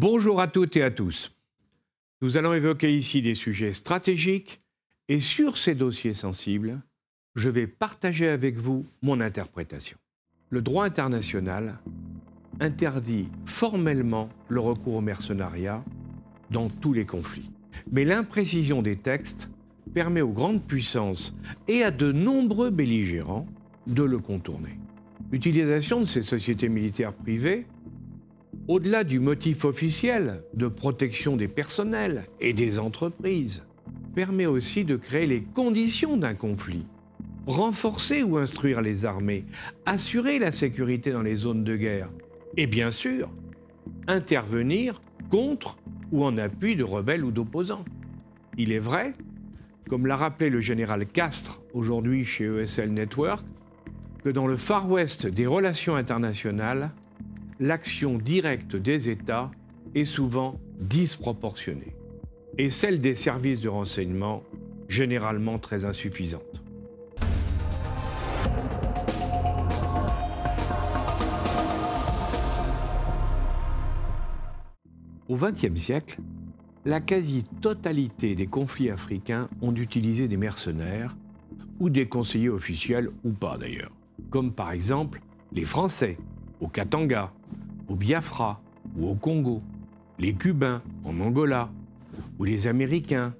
Bonjour à toutes et à tous. Nous allons évoquer ici des sujets stratégiques et sur ces dossiers sensibles, je vais partager avec vous mon interprétation. Le droit international interdit formellement le recours au mercenariat dans tous les conflits. Mais l'imprécision des textes permet aux grandes puissances et à de nombreux belligérants de le contourner. L'utilisation de ces sociétés militaires privées au-delà du motif officiel de protection des personnels et des entreprises, permet aussi de créer les conditions d'un conflit, renforcer ou instruire les armées, assurer la sécurité dans les zones de guerre et bien sûr intervenir contre ou en appui de rebelles ou d'opposants. Il est vrai, comme l'a rappelé le général Castres aujourd'hui chez ESL Network, que dans le Far West des relations internationales, l'action directe des États est souvent disproportionnée et celle des services de renseignement généralement très insuffisante. Au XXe siècle, la quasi-totalité des conflits africains ont utilisé des mercenaires ou des conseillers officiels ou pas d'ailleurs, comme par exemple les Français au Katanga, au Biafra ou au Congo, les Cubains en Angola, ou les Américains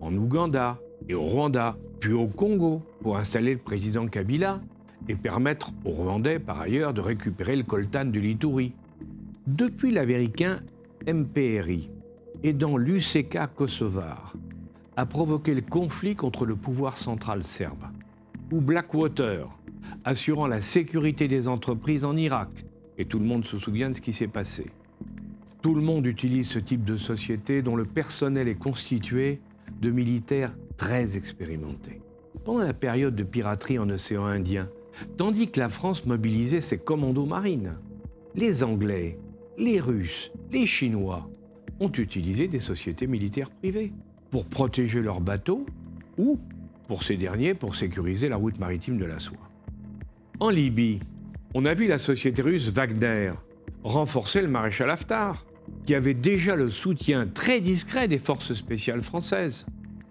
en Ouganda et au Rwanda, puis au Congo pour installer le président Kabila et permettre aux Rwandais par ailleurs de récupérer le coltan de l'Ituri. Depuis l'américain MPRI et dans l'UCK kosovar, a provoqué le conflit contre le pouvoir central serbe, ou Blackwater, assurant la sécurité des entreprises en Irak, et tout le monde se souvient de ce qui s'est passé. Tout le monde utilise ce type de société dont le personnel est constitué de militaires très expérimentés. Pendant la période de piraterie en océan Indien, tandis que la France mobilisait ses commandos marines, les Anglais, les Russes, les Chinois ont utilisé des sociétés militaires privées pour protéger leurs bateaux ou, pour ces derniers, pour sécuriser la route maritime de la soie. En Libye, on a vu la société russe Wagner renforcer le maréchal Haftar, qui avait déjà le soutien très discret des forces spéciales françaises.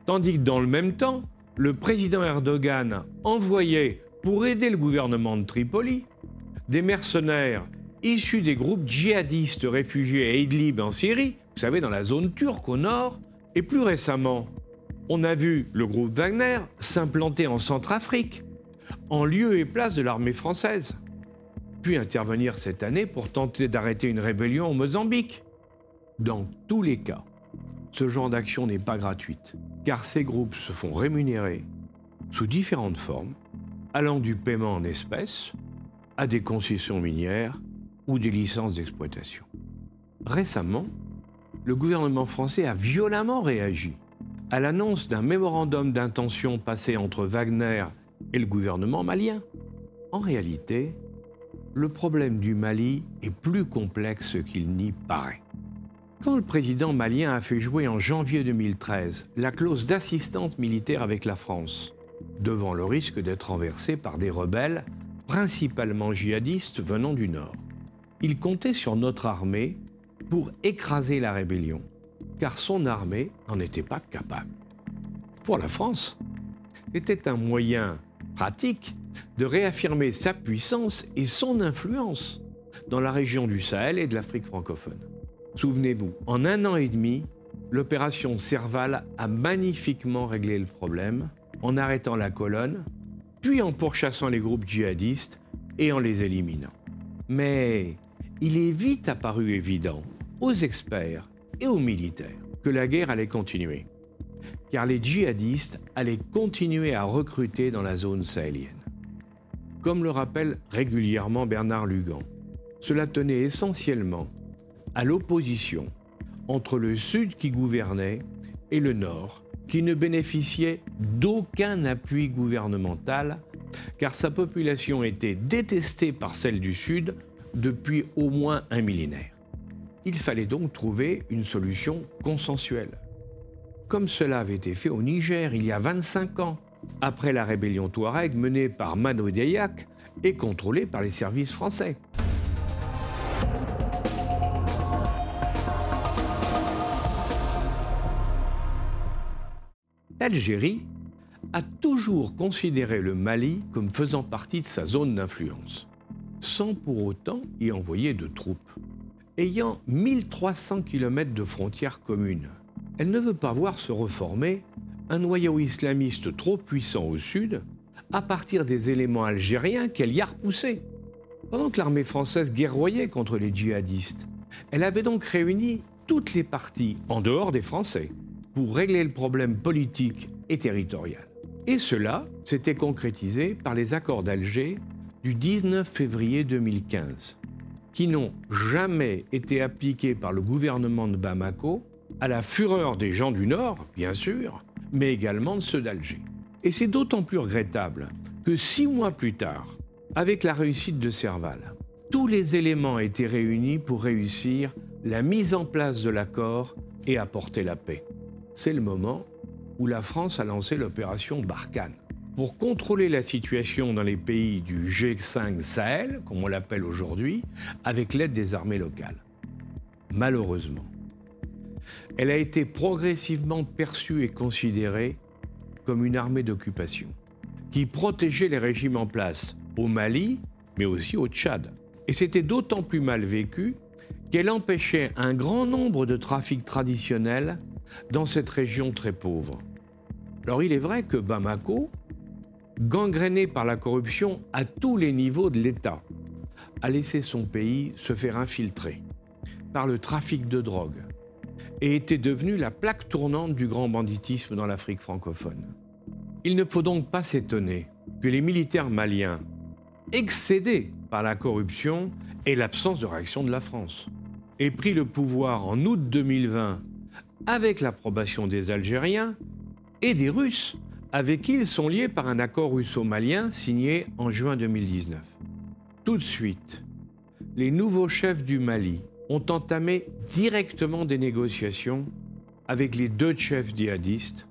Tandis que dans le même temps, le président Erdogan envoyait, pour aider le gouvernement de Tripoli, des mercenaires issus des groupes djihadistes réfugiés à Idlib en Syrie, vous savez, dans la zone turque au nord, et plus récemment, on a vu le groupe Wagner s'implanter en Centrafrique, en lieu et place de l'armée française puis intervenir cette année pour tenter d'arrêter une rébellion au Mozambique. Dans tous les cas, ce genre d'action n'est pas gratuite, car ces groupes se font rémunérer sous différentes formes, allant du paiement en espèces à des concessions minières ou des licences d'exploitation. Récemment, le gouvernement français a violemment réagi à l'annonce d'un mémorandum d'intention passé entre Wagner et le gouvernement malien. En réalité, le problème du Mali est plus complexe qu'il n'y paraît. Quand le président malien a fait jouer en janvier 2013 la clause d'assistance militaire avec la France, devant le risque d'être renversé par des rebelles, principalement djihadistes venant du Nord, il comptait sur notre armée pour écraser la rébellion, car son armée n'en était pas capable. Pour la France, c'était un moyen pratique de réaffirmer sa puissance et son influence dans la région du Sahel et de l'Afrique francophone. Souvenez-vous, en un an et demi, l'opération Serval a magnifiquement réglé le problème en arrêtant la colonne, puis en pourchassant les groupes djihadistes et en les éliminant. Mais il est vite apparu évident aux experts et aux militaires que la guerre allait continuer, car les djihadistes allaient continuer à recruter dans la zone sahélienne. Comme le rappelle régulièrement Bernard Lugan, cela tenait essentiellement à l'opposition entre le Sud qui gouvernait et le Nord qui ne bénéficiait d'aucun appui gouvernemental car sa population était détestée par celle du Sud depuis au moins un millénaire. Il fallait donc trouver une solution consensuelle. Comme cela avait été fait au Niger il y a 25 ans, après la rébellion touareg menée par Mano Dayak et contrôlée par les services français. L'Algérie a toujours considéré le Mali comme faisant partie de sa zone d'influence, sans pour autant y envoyer de troupes. Ayant 1300 km de frontières communes, elle ne veut pas voir se reformer un noyau islamiste trop puissant au sud à partir des éléments algériens qu'elle y a repoussés. Pendant que l'armée française guerroyait contre les djihadistes, elle avait donc réuni toutes les parties en dehors des Français pour régler le problème politique et territorial. Et cela s'était concrétisé par les accords d'Alger du 19 février 2015, qui n'ont jamais été appliqués par le gouvernement de Bamako, à la fureur des gens du Nord, bien sûr, mais également de ceux d'Alger. Et c'est d'autant plus regrettable que six mois plus tard, avec la réussite de Serval, tous les éléments étaient réunis pour réussir la mise en place de l'accord et apporter la paix c'est le moment où la France a lancé l'opération Barkhane pour contrôler la situation dans les pays du G5 Sahel, comme on l'appelle aujourd'hui, avec l'aide des armées locales. Malheureusement, elle a été progressivement perçue et considérée comme une armée d'occupation, qui protégeait les régimes en place au Mali, mais aussi au Tchad. Et c'était d'autant plus mal vécu qu'elle empêchait un grand nombre de trafics traditionnels dans cette région très pauvre. Alors il est vrai que Bamako, gangréné par la corruption à tous les niveaux de l'État, a laissé son pays se faire infiltrer par le trafic de drogue et était devenu la plaque tournante du grand banditisme dans l'Afrique francophone. Il ne faut donc pas s'étonner que les militaires maliens, excédés par la corruption et l'absence de réaction de la France, aient pris le pouvoir en août 2020 avec l'approbation des Algériens et des Russes, avec qui ils sont liés par un accord russo-malien signé en juin 2019. Tout de suite, les nouveaux chefs du Mali ont entamé directement des négociations avec les deux chefs djihadistes,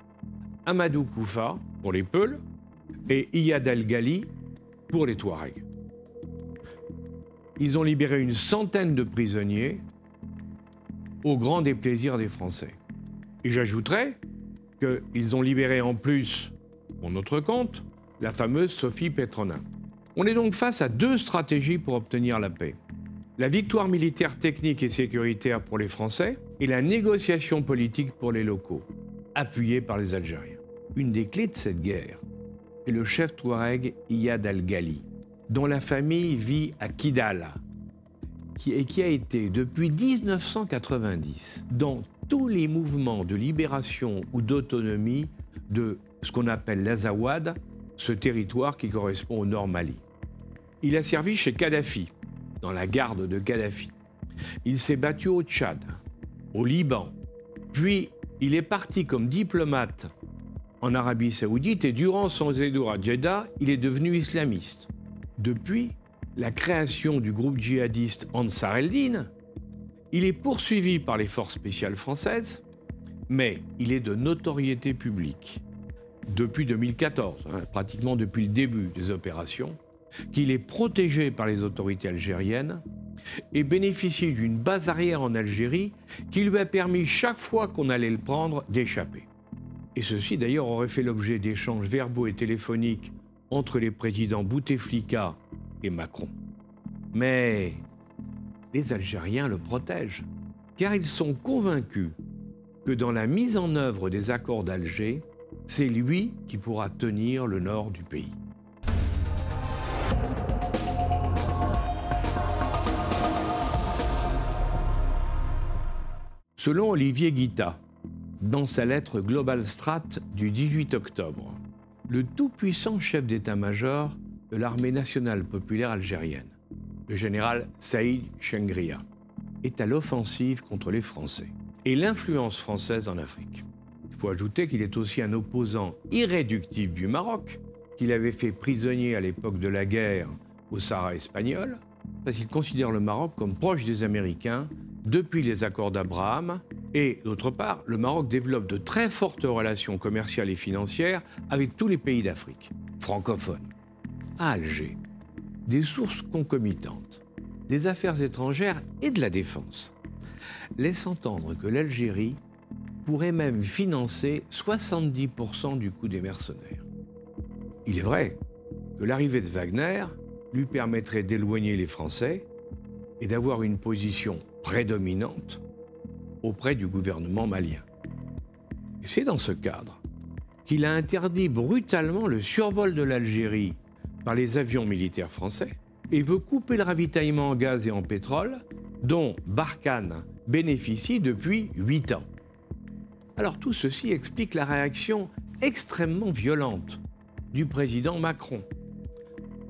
Amadou Koufa pour les Peuls et Iyad al-Ghali pour les Touaregs. Ils ont libéré une centaine de prisonniers au grand déplaisir des Français. Et j'ajouterais qu'ils ont libéré en plus, pour notre compte, la fameuse Sophie Petronin. On est donc face à deux stratégies pour obtenir la paix. La victoire militaire technique et sécuritaire pour les Français et la négociation politique pour les locaux, appuyée par les Algériens. Une des clés de cette guerre est le chef touareg Iyad al-Ghali, dont la famille vit à Kidal, et qui a été depuis 1990 dans tous les mouvements de libération ou d'autonomie de ce qu'on appelle l'Azawad, ce territoire qui correspond au Nord Mali. Il a servi chez Kadhafi, dans la garde de Kadhafi. Il s'est battu au Tchad, au Liban, puis il est parti comme diplomate en Arabie saoudite et durant son séjour à Jeddah, il est devenu islamiste. Depuis la création du groupe djihadiste Ansar el-Din, il est poursuivi par les forces spéciales françaises, mais il est de notoriété publique depuis 2014, hein, pratiquement depuis le début des opérations, qu'il est protégé par les autorités algériennes et bénéficie d'une base arrière en Algérie qui lui a permis chaque fois qu'on allait le prendre d'échapper. Et ceci d'ailleurs aurait fait l'objet d'échanges verbaux et téléphoniques entre les présidents Bouteflika et Macron. Mais les Algériens le protègent, car ils sont convaincus que dans la mise en œuvre des accords d'Alger, c'est lui qui pourra tenir le nord du pays. Selon Olivier Guita, dans sa lettre Global Strat du 18 octobre, le tout-puissant chef d'état-major de l'armée nationale populaire algérienne le général Saïd Chengria, est à l'offensive contre les Français et l'influence française en Afrique. Il faut ajouter qu'il est aussi un opposant irréductible du Maroc, qu'il avait fait prisonnier à l'époque de la guerre au Sahara espagnol, parce qu'il considère le Maroc comme proche des Américains depuis les accords d'Abraham. Et d'autre part, le Maroc développe de très fortes relations commerciales et financières avec tous les pays d'Afrique francophones. À Alger, des sources concomitantes, des affaires étrangères et de la défense laissent entendre que l'Algérie pourrait même financer 70% du coût des mercenaires. Il est vrai que l'arrivée de Wagner lui permettrait d'éloigner les Français et d'avoir une position prédominante auprès du gouvernement malien. C'est dans ce cadre qu'il a interdit brutalement le survol de l'Algérie par les avions militaires français et veut couper le ravitaillement en gaz et en pétrole dont Barkhane bénéficie depuis huit ans. Alors tout ceci explique la réaction extrêmement violente du président Macron,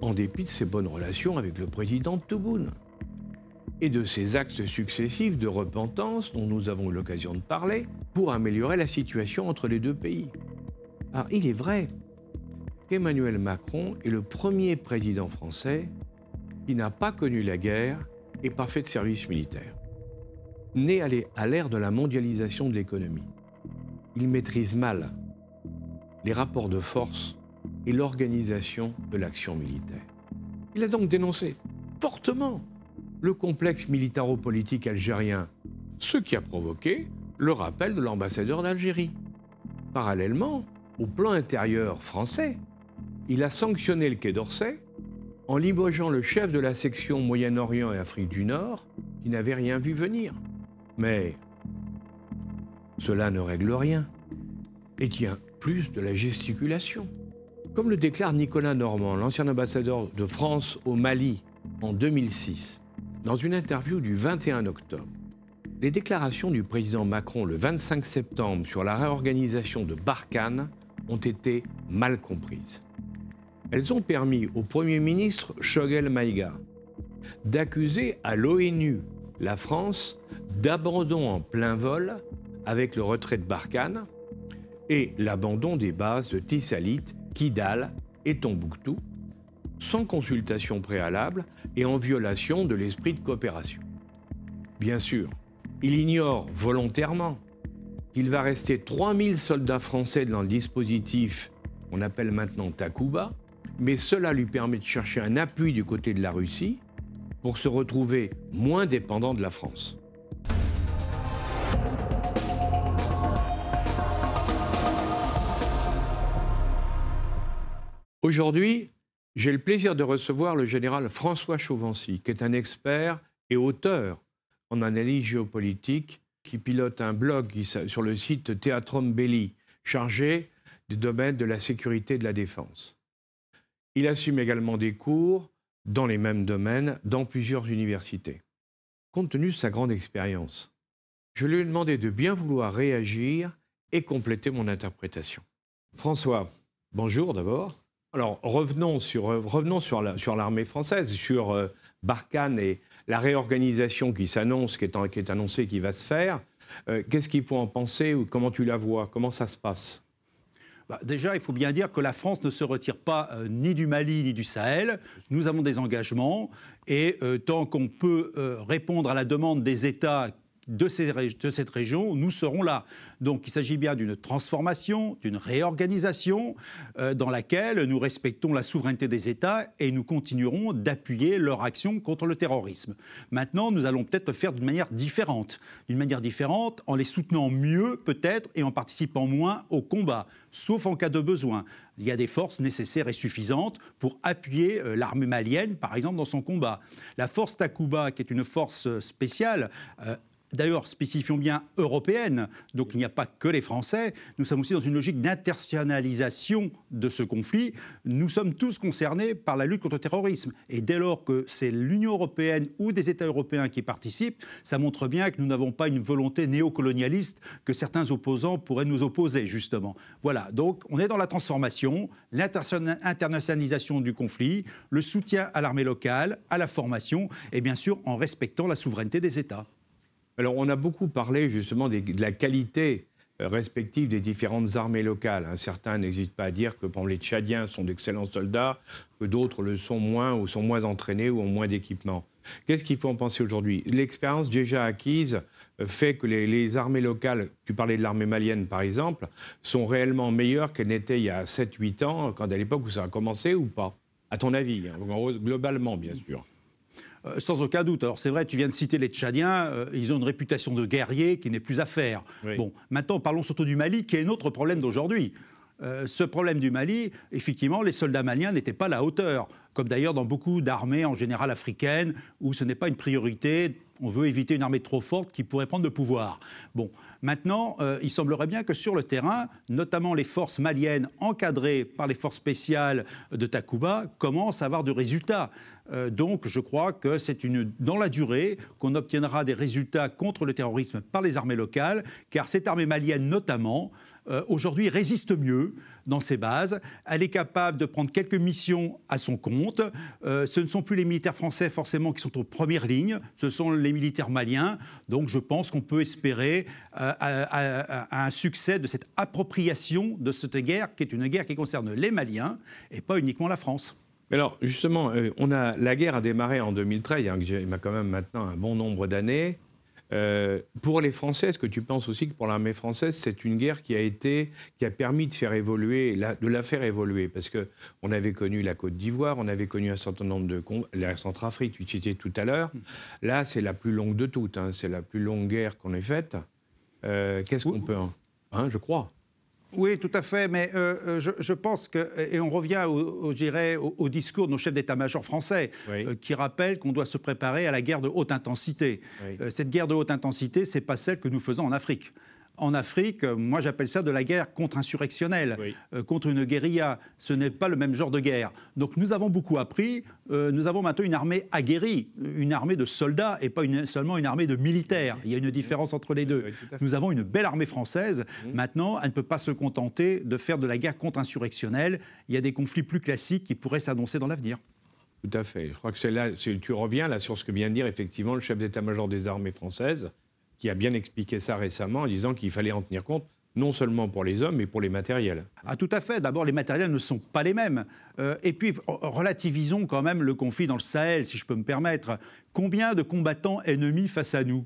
en dépit de ses bonnes relations avec le président Tebboune et de ses axes successifs de repentance dont nous avons eu l'occasion de parler pour améliorer la situation entre les deux pays. Alors il est vrai qu'Emmanuel Macron est le premier président français qui n'a pas connu la guerre et pas fait de service militaire. Né à l'ère de la mondialisation de l'économie, il maîtrise mal les rapports de force et l'organisation de l'action militaire. Il a donc dénoncé fortement le complexe militaro-politique algérien, ce qui a provoqué le rappel de l'ambassadeur d'Algérie. Parallèlement, au plan intérieur français, il a sanctionné le Quai d'Orsay en limogeant le chef de la section Moyen-Orient et Afrique du Nord, qui n'avait rien vu venir. Mais cela ne règle rien et tient plus de la gesticulation. Comme le déclare Nicolas Normand, l'ancien ambassadeur de France au Mali en 2006, dans une interview du 21 octobre, les déclarations du président Macron le 25 septembre sur la réorganisation de Barkhane ont été mal comprises. Elles ont permis au Premier ministre Shogel Maïga d'accuser à l'ONU la France d'abandon en plein vol avec le retrait de Barkhane et l'abandon des bases de Tissalit, Kidal et Tombouctou, sans consultation préalable et en violation de l'esprit de coopération. Bien sûr, il ignore volontairement qu'il va rester 3000 soldats français dans le dispositif qu'on appelle maintenant Takuba, mais cela lui permet de chercher un appui du côté de la Russie pour se retrouver moins dépendant de la France. Aujourd'hui, j'ai le plaisir de recevoir le général François Chauvency, qui est un expert et auteur en analyse géopolitique, qui pilote un blog sur le site Theatrum Belli, chargé des domaines de la sécurité et de la défense. Il assume également des cours dans les mêmes domaines dans plusieurs universités. Compte tenu de sa grande expérience, je lui ai demandé de bien vouloir réagir et compléter mon interprétation. François, bonjour d'abord. Alors revenons sur, euh, revenons sur, l'armée française, sur euh, Barkhane et la réorganisation qui s'annonce, qui est, annoncée, qui va se faire. Euh, qu'est-ce qu'il faut en penser ou comment tu la vois? Comment ça se passe? Bah, déjà, il faut bien dire que la France ne se retire pas euh, ni du Mali ni du Sahel. Nous avons des engagements et euh, tant qu'on peut euh, répondre à la demande des États de, cette région, nous serons là. Donc il s'agit bien d'une transformation, d'une réorganisation euh, dans laquelle nous respectons la souveraineté des États et nous continuerons d'appuyer leur action contre le terrorisme. Maintenant, nous allons peut-être le faire d'une manière différente, d'une manière différente en les soutenant mieux peut-être et en participant moins au combat, sauf en cas de besoin. Il y a des forces nécessaires et suffisantes pour appuyer euh, l'armée malienne, par exemple, dans son combat. La force Takuba, qui est une force spéciale, euh, d'ailleurs, spécifions bien européenne, donc il n'y a pas que les Français, nous sommes aussi dans une logique d'internationalisation de ce conflit. Nous sommes tous concernés par la lutte contre le terrorisme. Et dès lors que c'est l'Union européenne ou des États européens qui participent, ça montre bien que nous n'avons pas une volonté néocolonialiste que certains opposants pourraient nous opposer, justement. Voilà, donc on est dans la transformation, l'internationalisation du conflit, le soutien à l'armée locale, à la formation, et bien sûr en respectant la souveraineté des États. Alors, on a beaucoup parlé justement de la qualité respectives des différentes armées locales. Certains n'hésitent pas à dire que les Tchadiens sont d'excellents soldats, que d'autres le sont moins ou sont moins entraînés ou ont moins d'équipement. Qu'est-ce qu'il faut en penser aujourd'hui? L'expérience déjà acquise euh, fait que les, armées locales, tu parlais de l'armée malienne par exemple, sont réellement meilleures qu'elles n'étaient il y a 7-8 ans, quand à l'époque où ça a commencé ou pas? À ton avis, hein, globalement bien sûr. Euh, sans aucun doute. Alors c'est vrai, tu viens de citer les Tchadiens, euh, ils ont une réputation de guerriers qui n'est plus à faire. Bon, maintenant parlons surtout du Mali, qui est un autre problème d'aujourd'hui. Euh, ce problème du Mali, effectivement, les soldats maliens n'étaient pas à la hauteur, comme d'ailleurs dans beaucoup d'armées en général africaines, où ce n'est pas une priorité. On veut éviter une armée trop forte qui pourrait prendre le pouvoir. Bon, maintenant, euh, il semblerait bien que sur le terrain, notamment les forces maliennes encadrées par les forces spéciales de Takuba commencent à avoir de résultats. Euh, donc, je crois que c'est dans la durée qu'on obtiendra des résultats contre le terrorisme par les armées locales, car cette armée malienne, notamment, euh, aujourd'hui résiste mieux dans ses bases. Elle est capable de prendre quelques missions à son compte. Euh, ce ne sont plus les militaires français forcément qui sont aux premières lignes, ce sont les militaires maliens. Donc je pense qu'on peut espérer euh, un succès de cette appropriation de cette guerre, qui est une guerre qui concerne les Maliens et pas uniquement la France. Alors justement, on a, la guerre a démarré en 2013, il y a quand même maintenant un bon nombre d'années. Euh, pour les Français, est-ce que tu penses aussi que pour l'armée française, c'est une guerre qui a été, qui a permis de faire évoluer, de la faire évoluer? Parce que on avait connu la Côte d'Ivoire, on avait connu un certain nombre de la Centrafrique, tu citais tout à l'heure. Là, c'est la plus longue de toutes. Hein. c'est la plus longue guerre qu'on ait faite. Euh, qu'est-ce qu'on peut, hein, je crois. Oui, tout à fait, mais euh, euh, je, pense que, et on revient au, au, discours de nos chefs d'état-major français, euh, qui rappellent qu'on doit se préparer à la guerre de haute intensité. cette guerre de haute intensité, c'est pas celle que nous faisons en Afrique en Afrique, moi j'appelle ça de la guerre contre-insurrectionnelle, euh, contre une guérilla. Ce n'est pas le même genre de guerre. Donc nous avons beaucoup appris. Euh, nous avons maintenant une armée aguerrie, une armée de soldats et pas seulement une armée de militaires. Il y a une différence entre les deux. nous avons une belle armée française. Mmh. Maintenant, elle ne peut pas se contenter de faire de la guerre contre-insurrectionnelle. Il y a des conflits plus classiques qui pourraient s'annoncer dans l'avenir. Tout à fait. Je crois que c'est là, tu reviens là sur ce que vient de dire effectivement le chef d'état-major des armées françaises qui a bien expliqué ça récemment en disant qu'il fallait en tenir compte non seulement pour les hommes, mais pour les matériels. Ah, tout à fait. D'abord, les matériels ne sont pas les mêmes. Euh, et puis, relativisons quand même le conflit dans le Sahel, si je peux me permettre. Combien de combattants ennemis face à nous?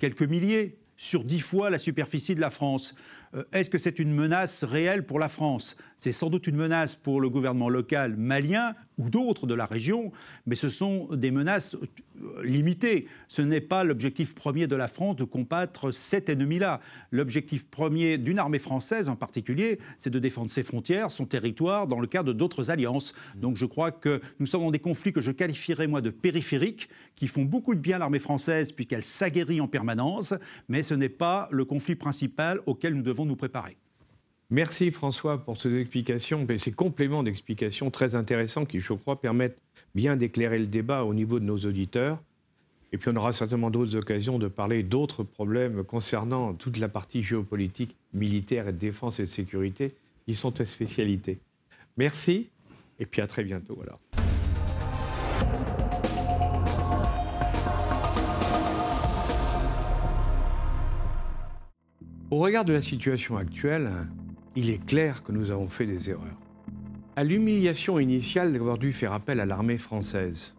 Quelques milliers sur dix fois la superficie de la France. Euh, est-ce que c'est une menace réelle pour la France? C'est sans doute une menace pour le gouvernement local malien ou d'autres de la région, mais ce sont des menaces euh, limitées. Ce n'est pas l'objectif premier de la France de combattre cet ennemi-là. L'objectif premier d'une armée française en particulier, c'est de défendre ses frontières, son territoire, dans le cadre d'autres alliances. Donc je crois que nous sommes dans des conflits que je qualifierais moi de périphériques, qui font beaucoup de bien à l'armée française puisqu'elle s'aguerrit en permanence, mais ce n'est pas le conflit principal auquel nous devons nous préparer. Merci François pour ces explications, ces compléments d'explications très intéressants qui, je crois, permettent bien d'éclairer le débat au niveau de nos auditeurs. Et puis on aura certainement d'autres occasions de parler d'autres problèmes concernant toute la partie géopolitique, militaire et de défense et de sécurité qui sont tes spécialités. Merci et puis à très bientôt. Au regard de la situation actuelle, il est clair que nous avons fait des erreurs. À l'humiliation initiale d'avoir dû faire appel à l'armée française,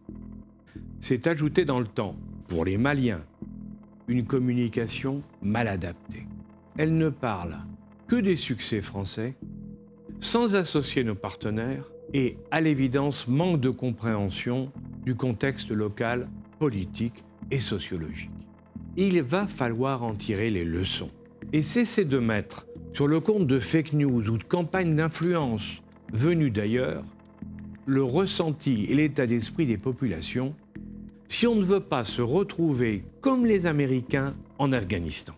s'est ajouté dans le temps, pour les Maliens, une communication mal adaptée. Elle ne parle que des succès français, sans associer nos partenaires et, à l'évidence, manque de compréhension du contexte local, politique et sociologique. Il va falloir en tirer les leçons et cesser de mettre sur le compte de fake news ou de campagnes d'influence venues d'ailleurs le ressenti et l'état d'esprit des populations si on ne veut pas se retrouver comme les Américains en Afghanistan.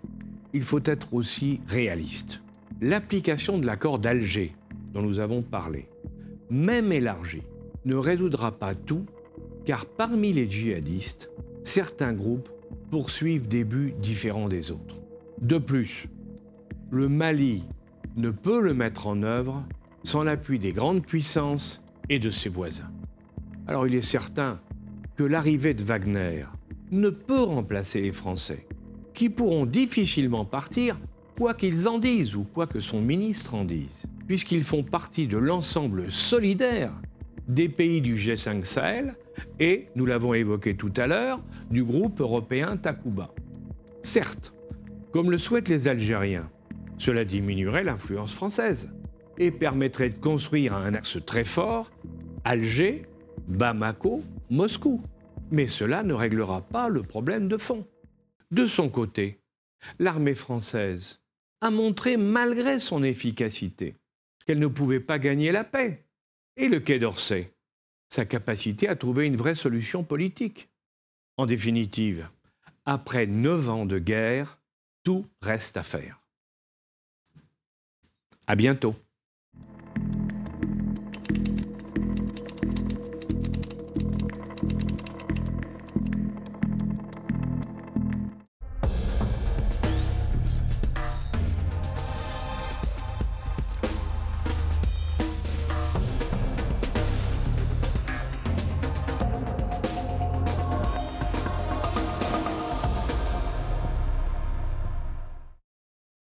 Il faut être aussi réaliste. L'application de l'accord d'Alger, dont nous avons parlé, même élargie, ne résoudra pas tout, car parmi les djihadistes, certains groupes poursuivent des buts différents des autres. De plus, le Mali ne peut le mettre en œuvre sans l'appui des grandes puissances et de ses voisins. Alors il est certain que l'arrivée de Wagner ne peut remplacer les Français, qui pourront difficilement partir quoi qu'ils en disent ou quoi que son ministre en dise, puisqu'ils font partie de l'ensemble solidaire des pays du G5 Sahel et, nous l'avons évoqué tout à l'heure, du groupe européen Takuba. Certes, comme le souhaitent les Algériens, cela diminuerait l'influence française et permettrait de construire un axe très fort Alger, Bamako, Moscou. Mais cela ne réglera pas le problème de fond. De son côté, l'armée française a montré, malgré son efficacité, qu'elle ne pouvait pas gagner la paix. Et le Quai d'Orsay, sa capacité à trouver une vraie solution politique. En définitive, après neuf ans de guerre, tout reste à faire. À bientôt.